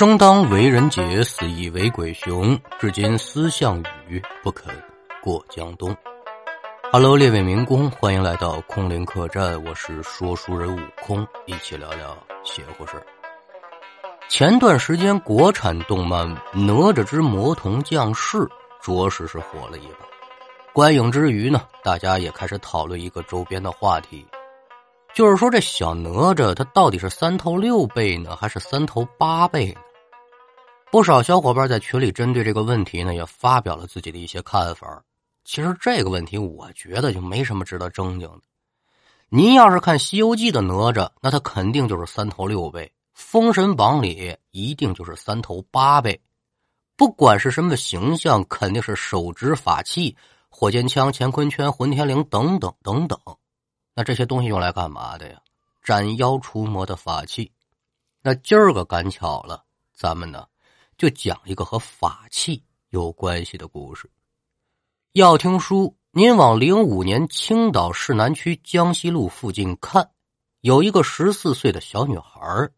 生当为人杰，死亦为鬼雄。至今思项羽，不肯过江东。Hello，列位民工，欢迎来到空灵客栈，我是说书人悟空，一起聊聊邪乎事前段时间，国产动漫《哪吒之魔童降世》着实是火了一把。观影之余呢，大家也开始讨论一个周边的话题。就是说，这小哪吒他到底是三头六臂呢，还是三头八臂呢？不少小伙伴在群里针对这个问题呢，也发表了自己的一些看法。其实这个问题，我觉得就没什么值得争竞的。您要是看《西游记》的哪吒，那他肯定就是三头六臂；《封神榜》里一定就是三头八臂。不管是什么形象，肯定是手执法器，火箭枪、乾坤圈、混天绫等等等等。那这些东西用来干嘛的呀？斩妖除魔的法器。那今儿个赶巧了，咱们呢就讲一个和法器有关系的故事。要听书，您往零五年青岛市南区江西路附近看，有一个十四岁的小女孩，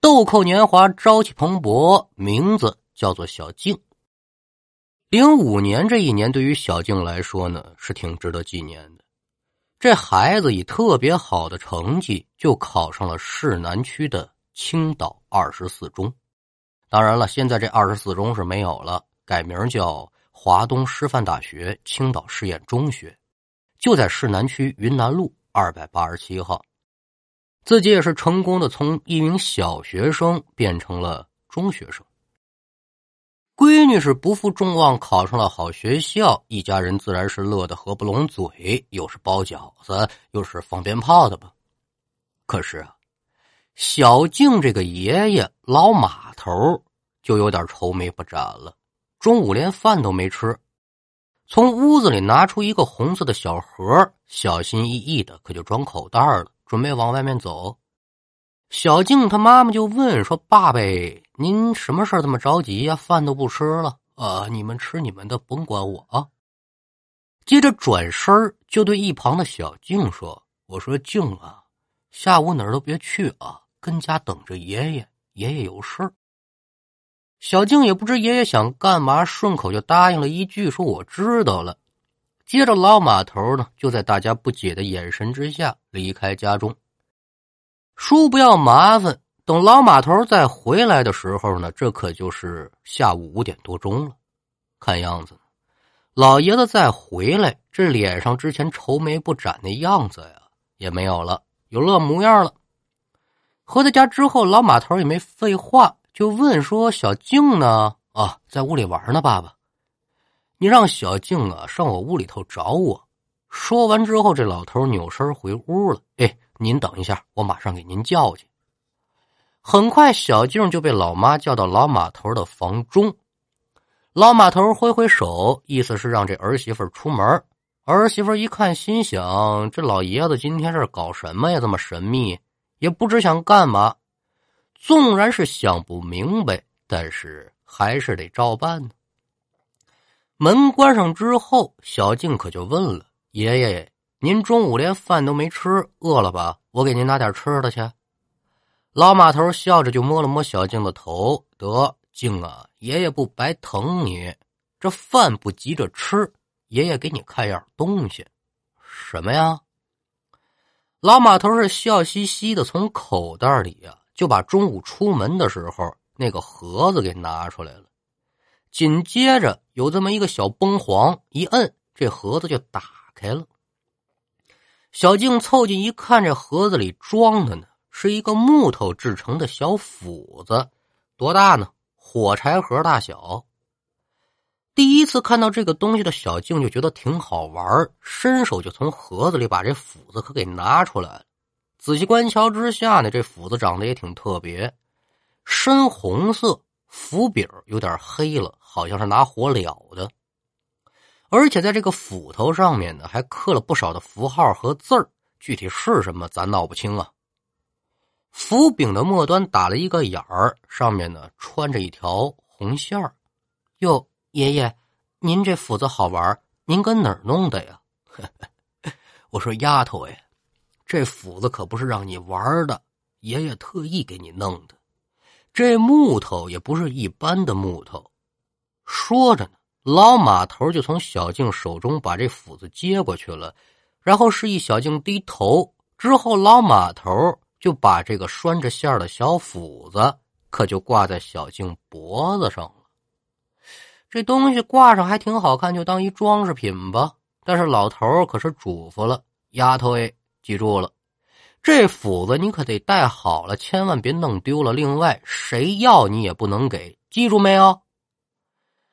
豆蔻年华，朝气蓬勃，名字叫做小静。零五年这一年，对于小静来说呢，是挺值得纪念的。这孩子以特别好的成绩就考上了市南区的青岛二十四中，当然了，现在这二十四中是没有了，改名叫华东师范大学青岛实验中学，就在市南区云南路二百八十七号。自己也是成功的从一名小学生变成了中学生。闺女是不负众望，考上了好学校，一家人自然是乐得合不拢嘴，又是包饺子，又是放鞭炮的吧。可是啊，小静这个爷爷老马头就有点愁眉不展了，中午连饭都没吃，从屋子里拿出一个红色的小盒，小心翼翼的可就装口袋了，准备往外面走。小静她妈妈就问说：“爸爸，您什么事这么着急呀？饭都不吃了啊？你们吃你们的，甭管我啊。”接着转身就对一旁的小静说：“我说静啊，下午哪儿都别去啊，跟家等着爷爷，爷爷有事小静也不知爷爷想干嘛，顺口就答应了一句说：“我知道了。”接着老马头呢，就在大家不解的眼神之下离开家中。叔不要麻烦，等老马头再回来的时候呢，这可就是下午五点多钟了。看样子，老爷子再回来，这脸上之前愁眉不展的样子呀也没有了，有乐模样了。回到家之后，老马头也没废话，就问说：“小静呢？啊，在屋里玩呢，爸爸。你让小静啊上我屋里头找我。”说完之后，这老头扭身回屋了。哎。您等一下，我马上给您叫去。很快，小静就被老妈叫到老马头的房中。老马头挥挥手，意思是让这儿媳妇出门。儿媳妇一看，心想：这老爷子今天是搞什么呀？这么神秘，也不知想干嘛。纵然是想不明白，但是还是得照办呢。门关上之后，小静可就问了爷爷。您中午连饭都没吃，饿了吧？我给您拿点吃的去。老马头笑着就摸了摸小静的头，得静啊，爷爷不白疼你。这饭不急着吃，爷爷给你看样东西。什么呀？老马头是笑嘻嘻的，从口袋里呀就把中午出门的时候那个盒子给拿出来了。紧接着有这么一个小崩簧，一摁，这盒子就打开了。小静凑近一看，这盒子里装的呢是一个木头制成的小斧子，多大呢？火柴盒大小。第一次看到这个东西的小静就觉得挺好玩，伸手就从盒子里把这斧子可给拿出来。仔细观瞧之下呢，这斧子长得也挺特别，深红色，斧柄有点黑了，好像是拿火燎的。而且在这个斧头上面呢，还刻了不少的符号和字儿，具体是什么咱闹不清啊。斧柄的末端打了一个眼儿，上面呢穿着一条红线儿。哟，爷爷，您这斧子好玩，您搁哪儿弄的呀？我说丫头哎，这斧子可不是让你玩的，爷爷特意给你弄的。这木头也不是一般的木头。说着呢，老马头就从小静手中把这斧子接过去了，然后示意小静低头。之后，老马头就把这个拴着线的小斧子可就挂在小静脖子上了。这东西挂上还挺好看，就当一装饰品吧。但是老头可是嘱咐了丫头哎，记住了。这斧子你可得带好了，千万别弄丢了。另外，谁要你也不能给，记住没有？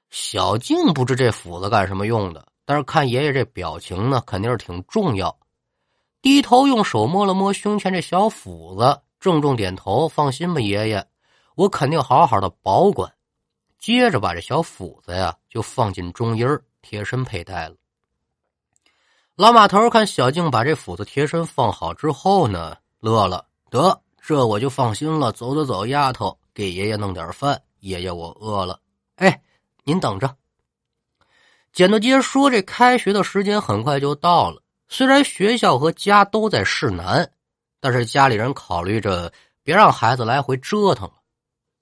小静不知这斧子干什么用的，但是看爷爷这表情呢，肯定是挺重要。低头用手摸了摸胸前这小斧子，郑重点头：“放心吧，爷爷，我肯定好好的保管。”接着把这小斧子呀就放进中衣贴身佩戴了。老马头看小静把这斧子贴身放好之后呢，乐了。得，这我就放心了。走走走，丫头，给爷爷弄点饭。爷爷，我饿了。哎，您等着。简短接说，这开学的时间很快就到了。虽然学校和家都在市南，但是家里人考虑着别让孩子来回折腾了，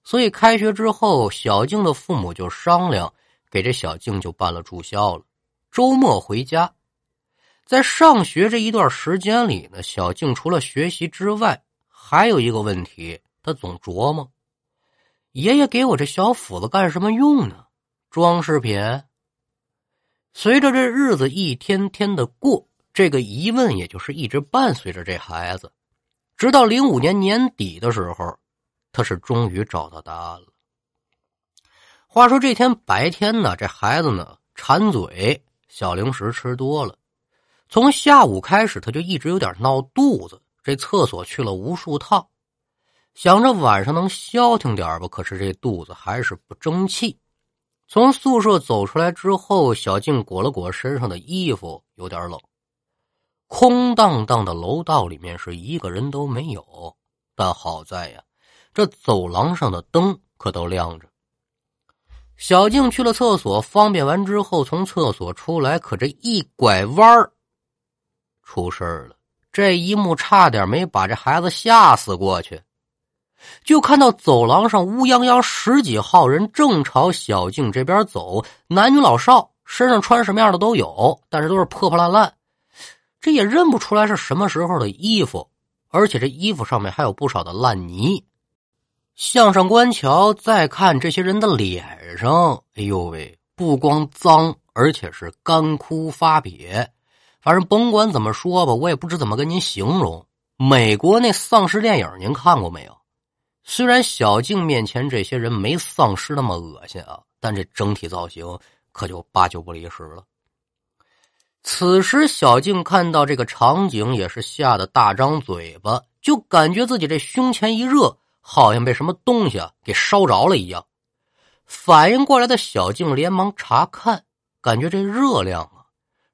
所以开学之后，小静的父母就商量，给这小静就办了住校了，周末回家。在上学这一段时间里呢，小静除了学习之外，还有一个问题，她总琢磨：爷爷给我这小斧子干什么用呢？装饰品。随着这日子一天天的过，这个疑问也就是一直伴随着这孩子，直到零五年年底的时候，他是终于找到答案了。话说这天白天呢，这孩子呢馋嘴，小零食吃多了。从下午开始，他就一直有点闹肚子，这厕所去了无数趟，想着晚上能消停点吧。可是这肚子还是不争气。从宿舍走出来之后，小静裹了裹身上的衣服，有点冷。空荡荡的楼道里面是一个人都没有，但好在呀，这走廊上的灯可都亮着。小静去了厕所，方便完之后，从厕所出来，可这一拐弯。出事了！这一幕差点没把这孩子吓死过去。就看到走廊上乌泱泱十几号人正朝小静这边走，男女老少，身上穿什么样的都有，但是都是破破烂烂，这也认不出来是什么时候的衣服，而且这衣服上面还有不少的烂泥。向上观瞧，再看这些人的脸上，哎呦喂，不光脏，而且是干枯发瘪。反正甭管怎么说吧，我也不知怎么跟您形容。美国那丧尸电影您看过没有？虽然小静面前这些人没丧尸那么恶心啊，但这整体造型可就八九不离十了。此时小静看到这个场景，也是吓得大张嘴巴，就感觉自己这胸前一热，好像被什么东西啊给烧着了一样。反应过来的小静连忙查看，感觉这热量啊。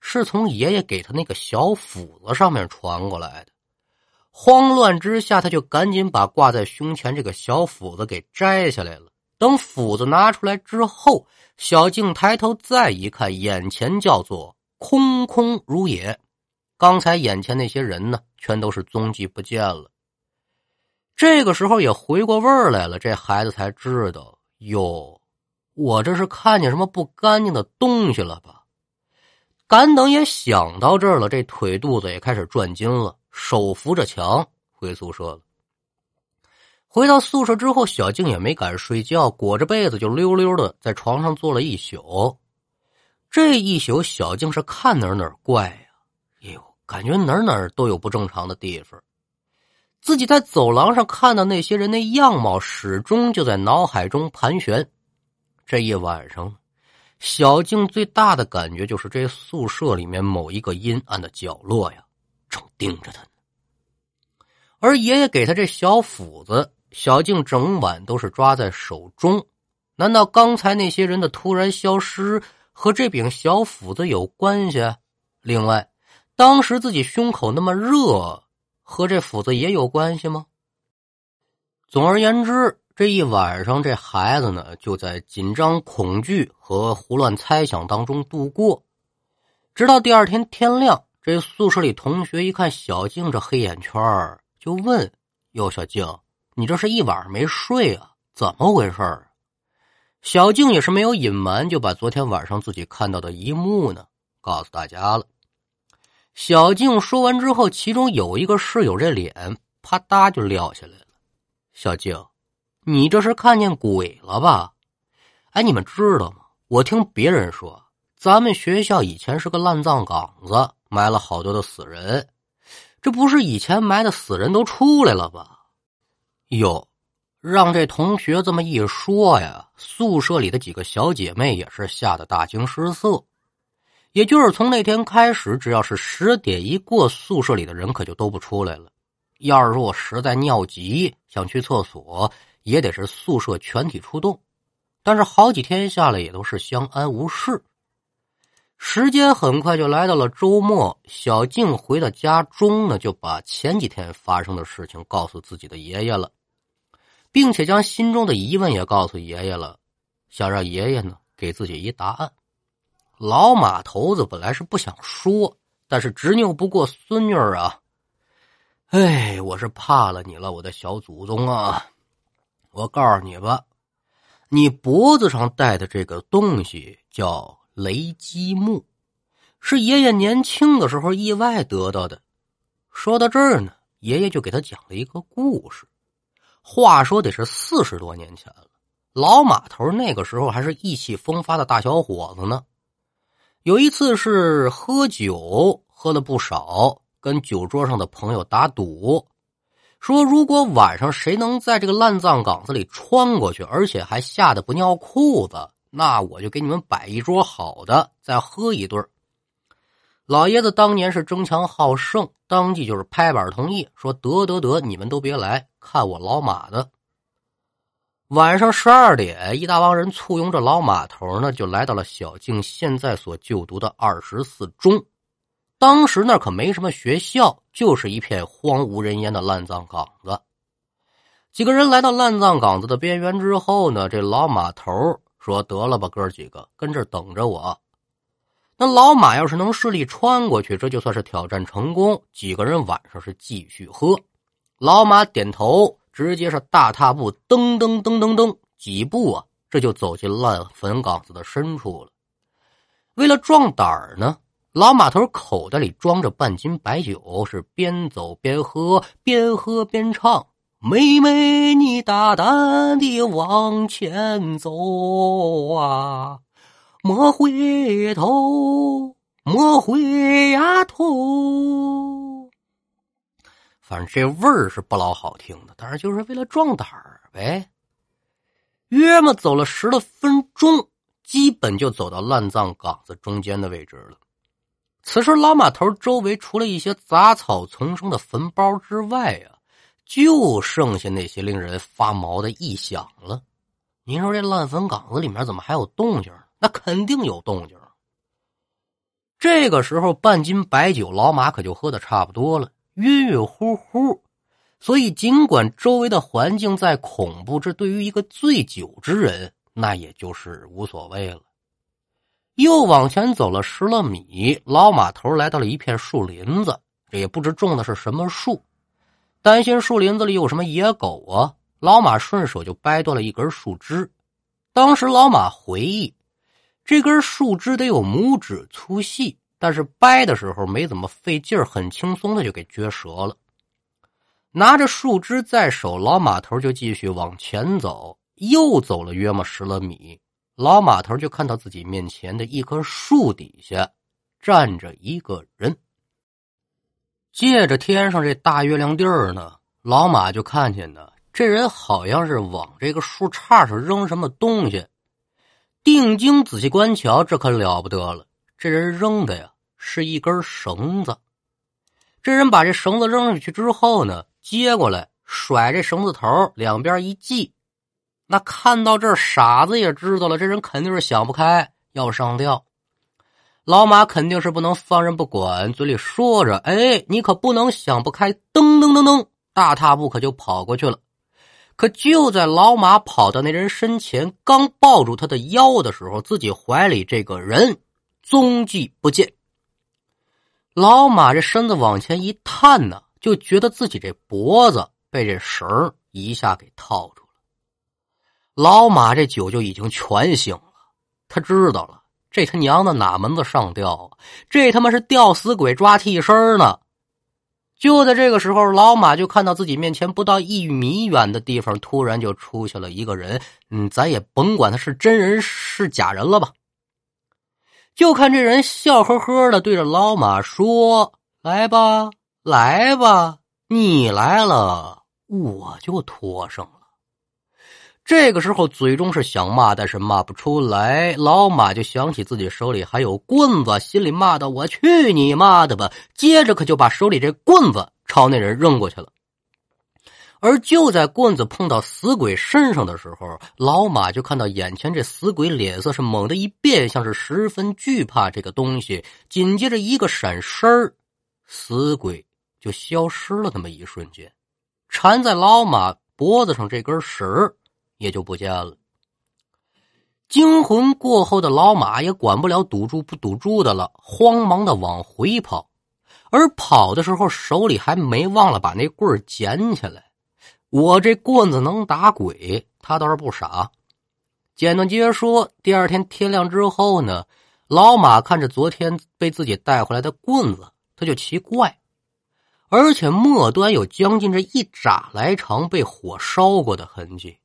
是从爷爷给他那个小斧子上面传过来的。慌乱之下，他就赶紧把挂在胸前这个小斧子给摘下来了。等斧子拿出来之后，小静抬头再一看，眼前叫做空空如也。刚才眼前那些人呢，全都是踪迹不见了。这个时候也回过味儿来了，这孩子才知道哟，我这是看见什么不干净的东西了吧？赶等也想到这儿了，这腿肚子也开始转筋了，手扶着墙回宿舍了。回到宿舍之后，小静也没敢睡觉，裹着被子就溜溜的在床上坐了一宿。这一宿，小静是看哪哪怪呀，哎呦，感觉哪哪都有不正常的地方。自己在走廊上看到那些人的样貌，始终就在脑海中盘旋。这一晚上。小静最大的感觉就是这宿舍里面某一个阴暗的角落呀，正盯着他呢。而爷爷给他这小斧子，小静整晚都是抓在手中。难道刚才那些人的突然消失和这柄小斧子有关系？另外，当时自己胸口那么热，和这斧子也有关系吗？总而言之。这一晚上，这孩子呢就在紧张、恐惧和胡乱猜想当中度过，直到第二天天亮。这宿舍里同学一看小静这黑眼圈就问：“哟，小静，你这是一晚上没睡啊？怎么回事？小静也是没有隐瞒，就把昨天晚上自己看到的一幕呢告诉大家了。小静说完之后，其中有一个室友这脸啪嗒就撂下来了。小静，你这是看见鬼了吧？哎，你们知道吗？我听别人说，咱们学校以前是个烂葬岗子，埋了好多的死人。这不是以前埋的死人都出来了吧？哟，让这同学这么一说呀，宿舍里的几个小姐妹也是吓得大惊失色。也就是从那天开始，只要是十点一过，宿舍里的人可就都不出来了。要是说我实在尿急想去厕所，也得是宿舍全体出动。但是好几天下来，也都是相安无事。时间很快就来到了周末，小静回到家中呢，就把前几天发生的事情告诉自己的爷爷了，并且将心中的疑问也告诉爷爷了，想让爷爷呢给自己一答案。老马头子本来是不想说，但是执拗不过孙女儿啊。哎，我是怕了你了，我的小祖宗啊！我告诉你吧，你脖子上戴的这个东西叫雷击木，是爷爷年轻的时候意外得到的。说到这儿呢，爷爷就给他讲了一个故事。话说得是四十多年前了，老马头那个时候还是意气风发的大小伙子呢。有一次是喝酒，喝了不少。跟酒桌上的朋友打赌，说如果晚上谁能在这个烂葬岗子里穿过去，而且还吓得不尿裤子，那我就给你们摆一桌好的，再喝一顿。老爷子当年是争强好胜，当即就是拍板同意，说得得得，你们都别来看我老马的。晚上十二点，一大帮人簇拥着老马头呢，就来到了小静现在所就读的二十四中。当时那可没什么学校，就是一片荒无人烟的烂葬岗子。几个人来到烂葬岗子的边缘之后呢，这老马头说：“得了吧，哥几个，跟这等着我。”那老马要是能顺利穿过去，这就算是挑战成功。几个人晚上是继续喝。老马点头，直接是大踏步，噔噔噔噔噔，几步啊，这就走进烂坟岗子的深处了。为了壮胆儿呢。老马头口袋里装着半斤白酒，是边走边喝，边喝边唱：“妹妹，你大胆地往前走啊，莫回头，莫回呀头。”反正这味儿是不老好听的，但是就是为了壮胆儿呗。约么走了十来分钟，基本就走到烂葬岗子中间的位置了。此时，老马头周围除了一些杂草丛生的坟包之外啊，就剩下那些令人发毛的异响了。您说这烂坟岗子里面怎么还有动静？那肯定有动静。这个时候，半斤白酒，老马可就喝的差不多了，晕晕乎乎。所以，尽管周围的环境再恐怖，这对于一个醉酒之人，那也就是无所谓了。又往前走了十来米，老马头来到了一片树林子，这也不知种的是什么树，担心树林子里有什么野狗啊，老马顺手就掰断了一根树枝。当时老马回忆，这根树枝得有拇指粗细，但是掰的时候没怎么费劲很轻松的就给撅折了。拿着树枝在手，老马头就继续往前走，又走了约么十来米。老马头就看到自己面前的一棵树底下站着一个人，借着天上这大月亮地儿呢，老马就看见呢，这人好像是往这个树杈上扔什么东西。定睛仔细观瞧，这可了不得了，这人扔的呀是一根绳子。这人把这绳子扔上去之后呢，接过来甩这绳子头，两边一系。那看到这，傻子也知道了，这人肯定是想不开，要上吊。老马肯定是不能放任不管，嘴里说着：“哎，你可不能想不开！”噔噔噔噔，大踏步可就跑过去了。可就在老马跑到那人身前，刚抱住他的腰的时候，自己怀里这个人踪迹不见。老马这身子往前一探呢，就觉得自己这脖子被这绳一下给套住了。老马这酒就已经全醒了，他知道了，这他娘的哪门子上吊啊？这他妈是吊死鬼抓替身呢！就在这个时候，老马就看到自己面前不到一米远的地方，突然就出现了一个人。嗯，咱也甭管他是真人是假人了吧。就看这人笑呵呵的对着老马说：“来吧，来吧，你来了，我就脱生了。”这个时候嘴中是想骂，但是骂不出来。老马就想起自己手里还有棍子，心里骂道：“我去你妈的吧！”接着可就把手里这棍子朝那人扔过去了。而就在棍子碰到死鬼身上的时候，老马就看到眼前这死鬼脸色是猛地一变，像是十分惧怕这个东西。紧接着一个闪身死鬼就消失了。那么一瞬间，缠在老马脖子上这根绳也就不见了。惊魂过后的老马也管不了赌注不赌注的了，慌忙的往回跑，而跑的时候手里还没忘了把那棍捡起来。我这棍子能打鬼，他倒是不傻。简短接说，第二天天亮之后呢，老马看着昨天被自己带回来的棍子，他就奇怪，而且末端有将近这一拃来长被火烧过的痕迹。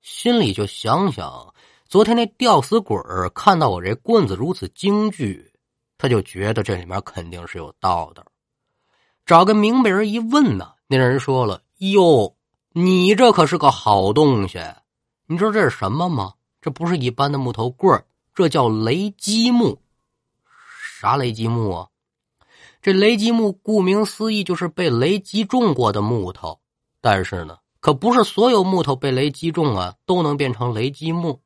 心里就想想，昨天那吊死鬼看到我这棍子如此惊惧，他就觉得这里面肯定是有道的。找个明白人一问呢，那人说了：“哟，你这可是个好东西，你知道这是什么吗？这不是一般的木头棍这叫雷击木。啥雷击木啊？这雷击木顾名思义就是被雷击中过的木头，但是呢。”可不是所有木头被雷击中啊，都能变成雷击木。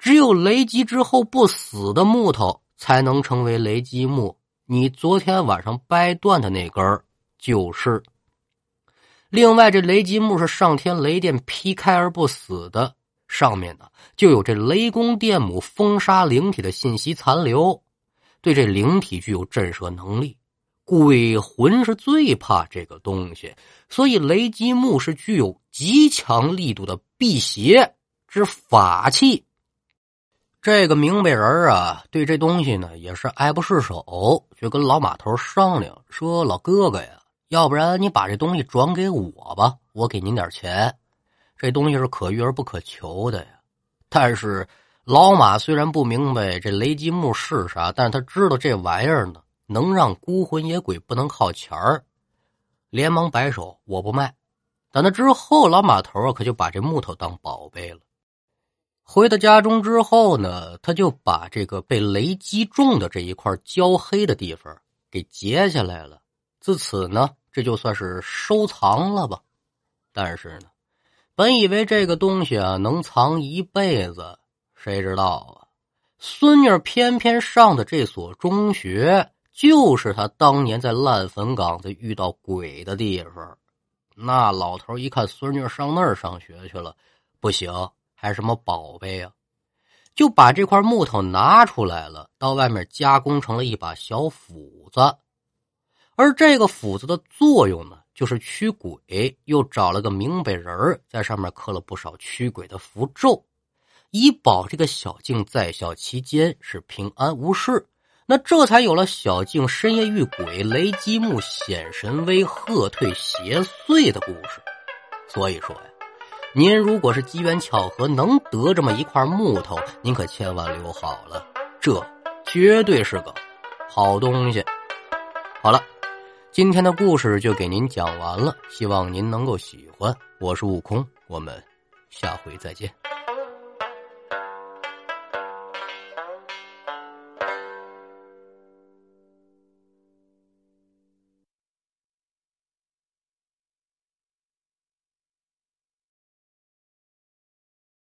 只有雷击之后不死的木头才能成为雷击木。你昨天晚上掰断的那根就是。另外，这雷击木是上天雷电劈开而不死的，上面呢就有这雷公电母封杀灵体的信息残留，对这灵体具有震慑能力。鬼魂是最怕这个东西，所以雷击木是具有极强力度的辟邪之法器。这个明白人啊，对这东西呢也是爱不释手，就跟老马头商量说：“老哥哥呀，要不然你把这东西转给我吧，我给您点钱。这东西是可遇而不可求的呀。”但是老马虽然不明白这雷击木是啥，但是他知道这玩意儿呢。能让孤魂野鬼不能靠钱儿，连忙摆手，我不卖。等那之后，老马头可就把这木头当宝贝了。回到家中之后呢，他就把这个被雷击中的这一块焦黑的地方给截下来了。自此呢，这就算是收藏了吧。但是呢，本以为这个东西啊能藏一辈子，谁知道啊，孙女偏偏上的这所中学。就是他当年在烂坟岗子遇到鬼的地方，那老头一看孙女上那儿上学去了，不行，还什么宝贝呀？就把这块木头拿出来了，到外面加工成了一把小斧子。而这个斧子的作用呢，就是驱鬼，又找了个明白人在上面刻了不少驱鬼的符咒，以保这个小静在校期间是平安无事。那这才有了小静深夜遇鬼，雷击木显神威，喝退邪祟的故事。所以说呀，您如果是机缘巧合能得这么一块木头，您可千万留好了，这绝对是个好东西。好了，今天的故事就给您讲完了，希望您能够喜欢。我是悟空，我们下回再见。